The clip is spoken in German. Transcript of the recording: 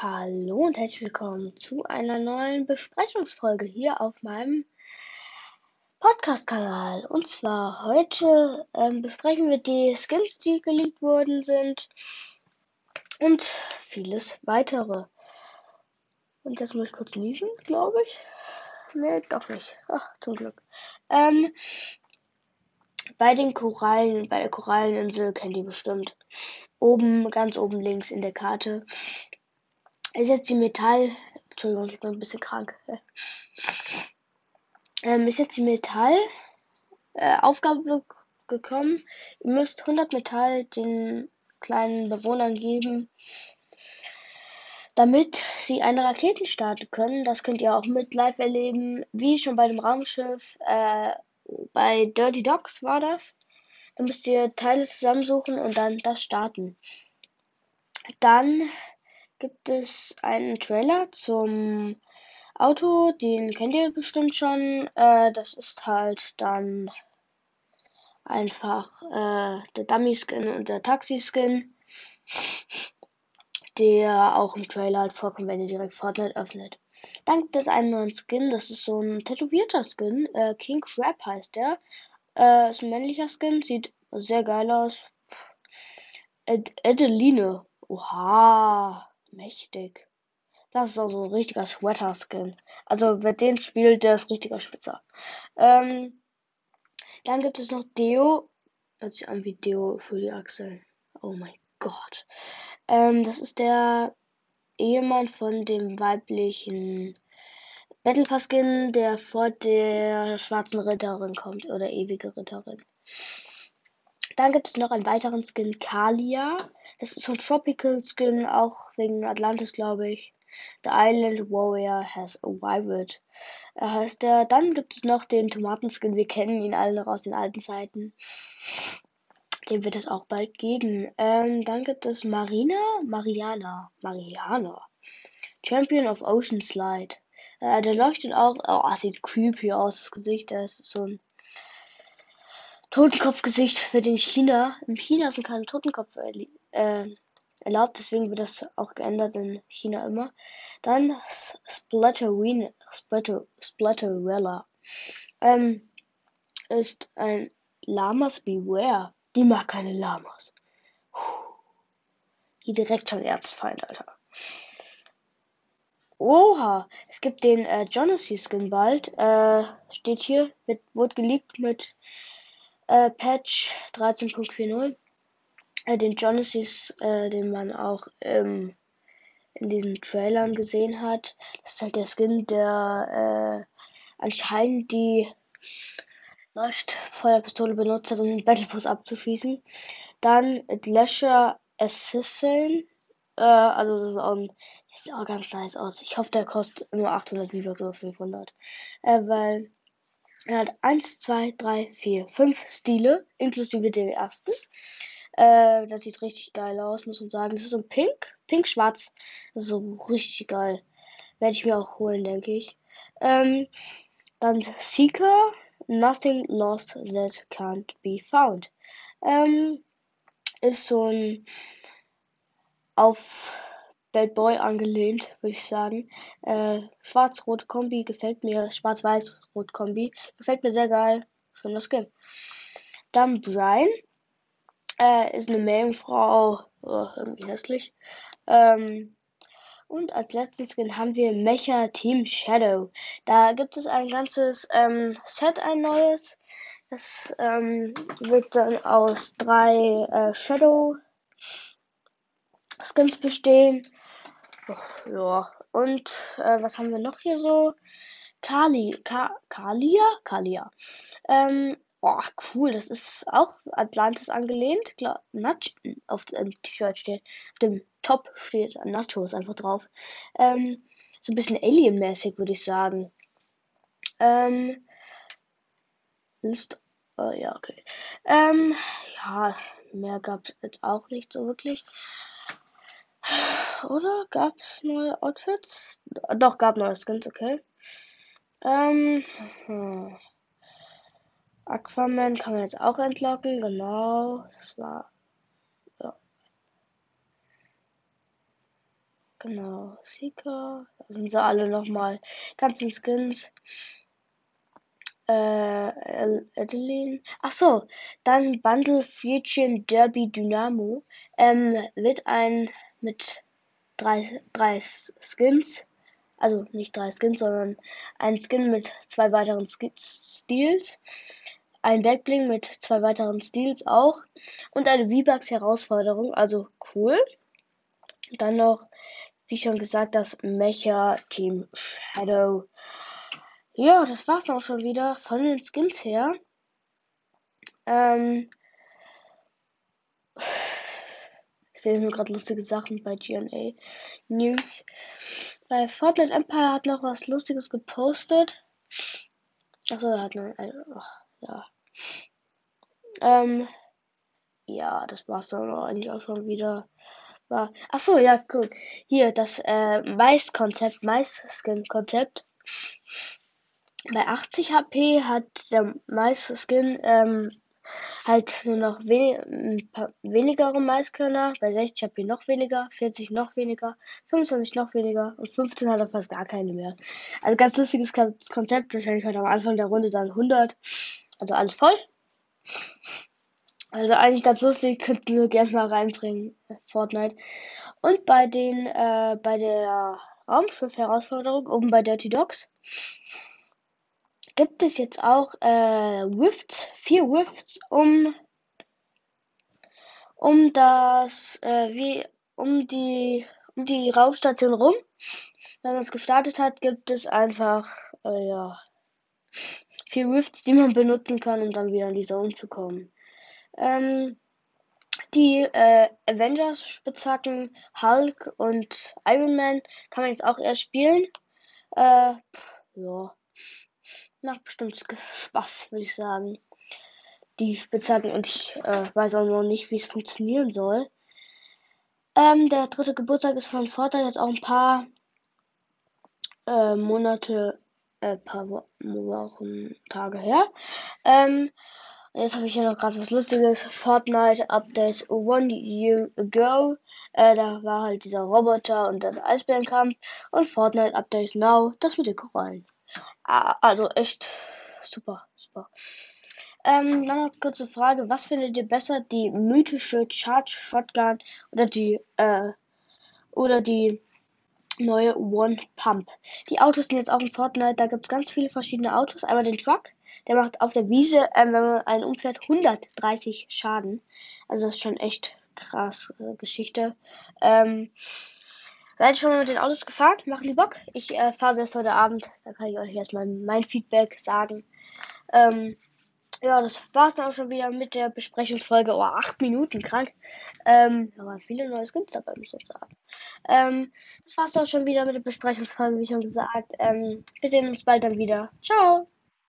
Hallo und herzlich willkommen zu einer neuen Besprechungsfolge hier auf meinem Podcast-Kanal. Und zwar heute ähm, besprechen wir die Skins, die geleakt worden sind und vieles weitere. Und jetzt muss ich kurz niesen, glaube ich. Nee, doch nicht. Ach, zum Glück. Ähm, bei den Korallen, bei der Koralleninsel kennt ihr bestimmt. Oben, ganz oben links in der Karte ist jetzt die Metall. Entschuldigung, ich bin ein bisschen krank. Ähm, ist jetzt die Metall äh, Aufgabe gekommen. Ihr müsst 100 Metall den kleinen Bewohnern geben, damit sie eine Raketen starten können. Das könnt ihr auch mit live erleben, wie schon bei dem Raumschiff. Äh, bei Dirty Dogs war das. Da müsst ihr Teile zusammensuchen und dann das starten. Dann gibt es einen Trailer zum Auto, den kennt ihr bestimmt schon. Äh, das ist halt dann einfach äh, der Dummy-Skin und der Taxi-Skin, der auch im Trailer halt vorkommt, wenn ihr direkt Fortnite öffnet. Dann gibt es einen neuen Skin, das ist so ein tätowierter Skin. Äh, King Crab heißt der. Äh, ist ein männlicher Skin, sieht sehr geil aus. Ed Edeline. Oha mächtig. Das ist also ein richtiger Sweater-Skin. Also wer den spielt, der ist richtiger Spitzer. Ähm, dann gibt es noch Deo. Hört sich an wie Deo für die Achseln. Oh mein Gott. Ähm, das ist der Ehemann von dem weiblichen Battle Pass Skin, der vor der schwarzen Ritterin kommt. Oder ewige Ritterin. Dann gibt es noch einen weiteren Skin, Kalia. Das ist so ein Tropical Skin, auch wegen Atlantis, glaube ich. The Island Warrior has arrived. Er heißt der. Dann gibt es noch den Tomatenskin. Wir kennen ihn alle noch aus den alten Zeiten. Den wird es auch bald geben. Ähm, dann gibt es Marina, Mariana, Mariana. Champion of Ocean Slide. Äh, der leuchtet auch. Oh, sieht creepy aus, das Gesicht. Der ist so ein Totenkopfgesicht wird in China. In China sind keine Totenkopf äh, erlaubt, deswegen wird das auch geändert in China immer. Dann Splatterina, Splatter, Splatterella. Ähm, ist ein Lamas Beware. Die mag keine Lamas. Puh. Die direkt schon Erzfeind, Alter. Oha, es gibt den äh, Jonassy Skin bald. Äh, steht hier, wird, wurde geleakt mit äh, Patch 13.40. Äh, den Genesis, äh, den man auch ähm, in diesen Trailern gesehen hat. Das ist halt der Skin, der äh, anscheinend die Leuchtfeuerpistole benutzt hat, um den Battlepass abzuschießen. Dann Lasher Assassin. Äh, also das ist auch, ein, sieht auch ganz nice aus. Ich hoffe, der kostet nur 800 V-Bucks oder 500. Äh, weil er hat 1, 2, 3, 4, 5 Stile, inklusive den ersten. Äh, das sieht richtig geil aus, muss man sagen. Das ist so ein Pink, Pink-Schwarz. So richtig geil. Werde ich mir auch holen, denke ich. Ähm, dann Seeker, Nothing Lost That Can't Be Found. Ähm, ist so ein auf Bad Boy angelehnt, würde ich sagen. Äh, Schwarz-Rot Kombi gefällt mir. Schwarz-Weiß-Rot Kombi gefällt mir sehr geil. Schöner Skin. Dann Brian. Äh, ist eine Meerjungfrau. Oh, irgendwie hässlich. Ähm, und als letzten Skin haben wir Mecha Team Shadow. Da gibt es ein ganzes ähm, Set, ein neues. Das ähm, wird dann aus drei äh, Shadow Skins bestehen. Ja, und äh, was haben wir noch hier so? Kali, Ka, Kalia? Kalia. Ähm, oh, cool, das ist auch Atlantis angelehnt. Klar, Nach auf dem T-Shirt steht, auf dem Top steht Nachos einfach drauf. Ähm, so ein bisschen Alien-mäßig, würde ich sagen. Ähm, ist, äh, ja, okay. Ähm, ja, mehr gab es jetzt auch nicht so wirklich. Oder? Gab es neue Outfits? Doch, gab neue Skins, okay. Ähm. Hm. Aquaman kann man jetzt auch entlocken, genau. Das war. Ja. Genau, Seeker. Da sind sie alle nochmal. Ganzen Skins. Äh, Adeline. Ach so, dann Bundle Fusion Derby Dynamo. Ähm, wird ein mit drei, drei Skins. Also nicht drei Skins, sondern ein Skin mit zwei weiteren Stils. Ein Backbling mit zwei weiteren Stils auch. Und eine V-Bucks Herausforderung. Also cool. Dann noch, wie schon gesagt, das Mecha Team Shadow. Ja, das war's auch schon wieder von den Skins her. Ähm, ich sehe nur gerade lustige Sachen bei GNA News. Bei Fortnite Empire hat noch was Lustiges gepostet. Achso, er hat noch. Ach, ja. Ähm, ja, das war's dann eigentlich auch schon wieder. War. Achso, ja, cool. Hier, das äh, Mais-Konzept, Mais-Skin-Konzept. Bei 80 HP hat der meiste Skin ähm, halt nur noch we wenigere Maiskörner, bei 60 HP noch weniger, 40 noch weniger, 25 noch weniger und 15 hat er fast gar keine mehr. Also ganz lustiges Konzept, wahrscheinlich halt am Anfang der Runde dann 100, also alles voll. Also eigentlich ganz lustig, könnten wir gerne mal reinbringen, Fortnite. Und bei den, äh, bei der Raumschiff-Herausforderung oben bei Dirty Dogs gibt es jetzt auch äh, Rifts, vier Rifts um um das äh, wie um die um die Raumstation rum. Wenn man es gestartet hat, gibt es einfach äh, ja vier Rifts, die man benutzen kann, um dann wieder in die Zone zu kommen. Ähm, die äh, Avengers Spitzhacken, Hulk und Iron Man kann man jetzt auch erst spielen. Äh, ja macht bestimmt Spaß, würde ich sagen. Die Spitzhacken und ich äh, weiß auch noch nicht, wie es funktionieren soll. Ähm, der dritte Geburtstag ist von Fortnite jetzt auch ein paar äh, Monate, äh, paar Wochen, Tage her. Ähm, jetzt habe ich hier noch gerade was Lustiges. Fortnite Updates One Year Ago. Äh, da war halt dieser Roboter und der Eisbärenkampf. Und Fortnite Updates Now. Das mit den Korallen. Also echt super, super. Ähm, noch kurze Frage, was findet ihr besser, die mythische Charge Shotgun oder die, äh, oder die neue One Pump? Die Autos sind jetzt auch in Fortnite, da gibt es ganz viele verschiedene Autos. Einmal den Truck, der macht auf der Wiese, äh, wenn man einen umfährt, 130 Schaden. Also das ist schon echt krass äh, Geschichte. Ähm, Seid schon mal mit den Autos gefahren? Machen die Bock? Ich äh, fahre erst heute Abend. Da kann ich euch erstmal mein Feedback sagen. Ähm, ja, das war's dann auch schon wieder mit der Besprechungsfolge. Oh, acht Minuten, krank. Ähm, waren viele neue Skins dabei, muss ich sagen. Ähm, das war's dann auch schon wieder mit der Besprechungsfolge, wie schon gesagt. Ähm, wir sehen uns bald dann wieder. Ciao!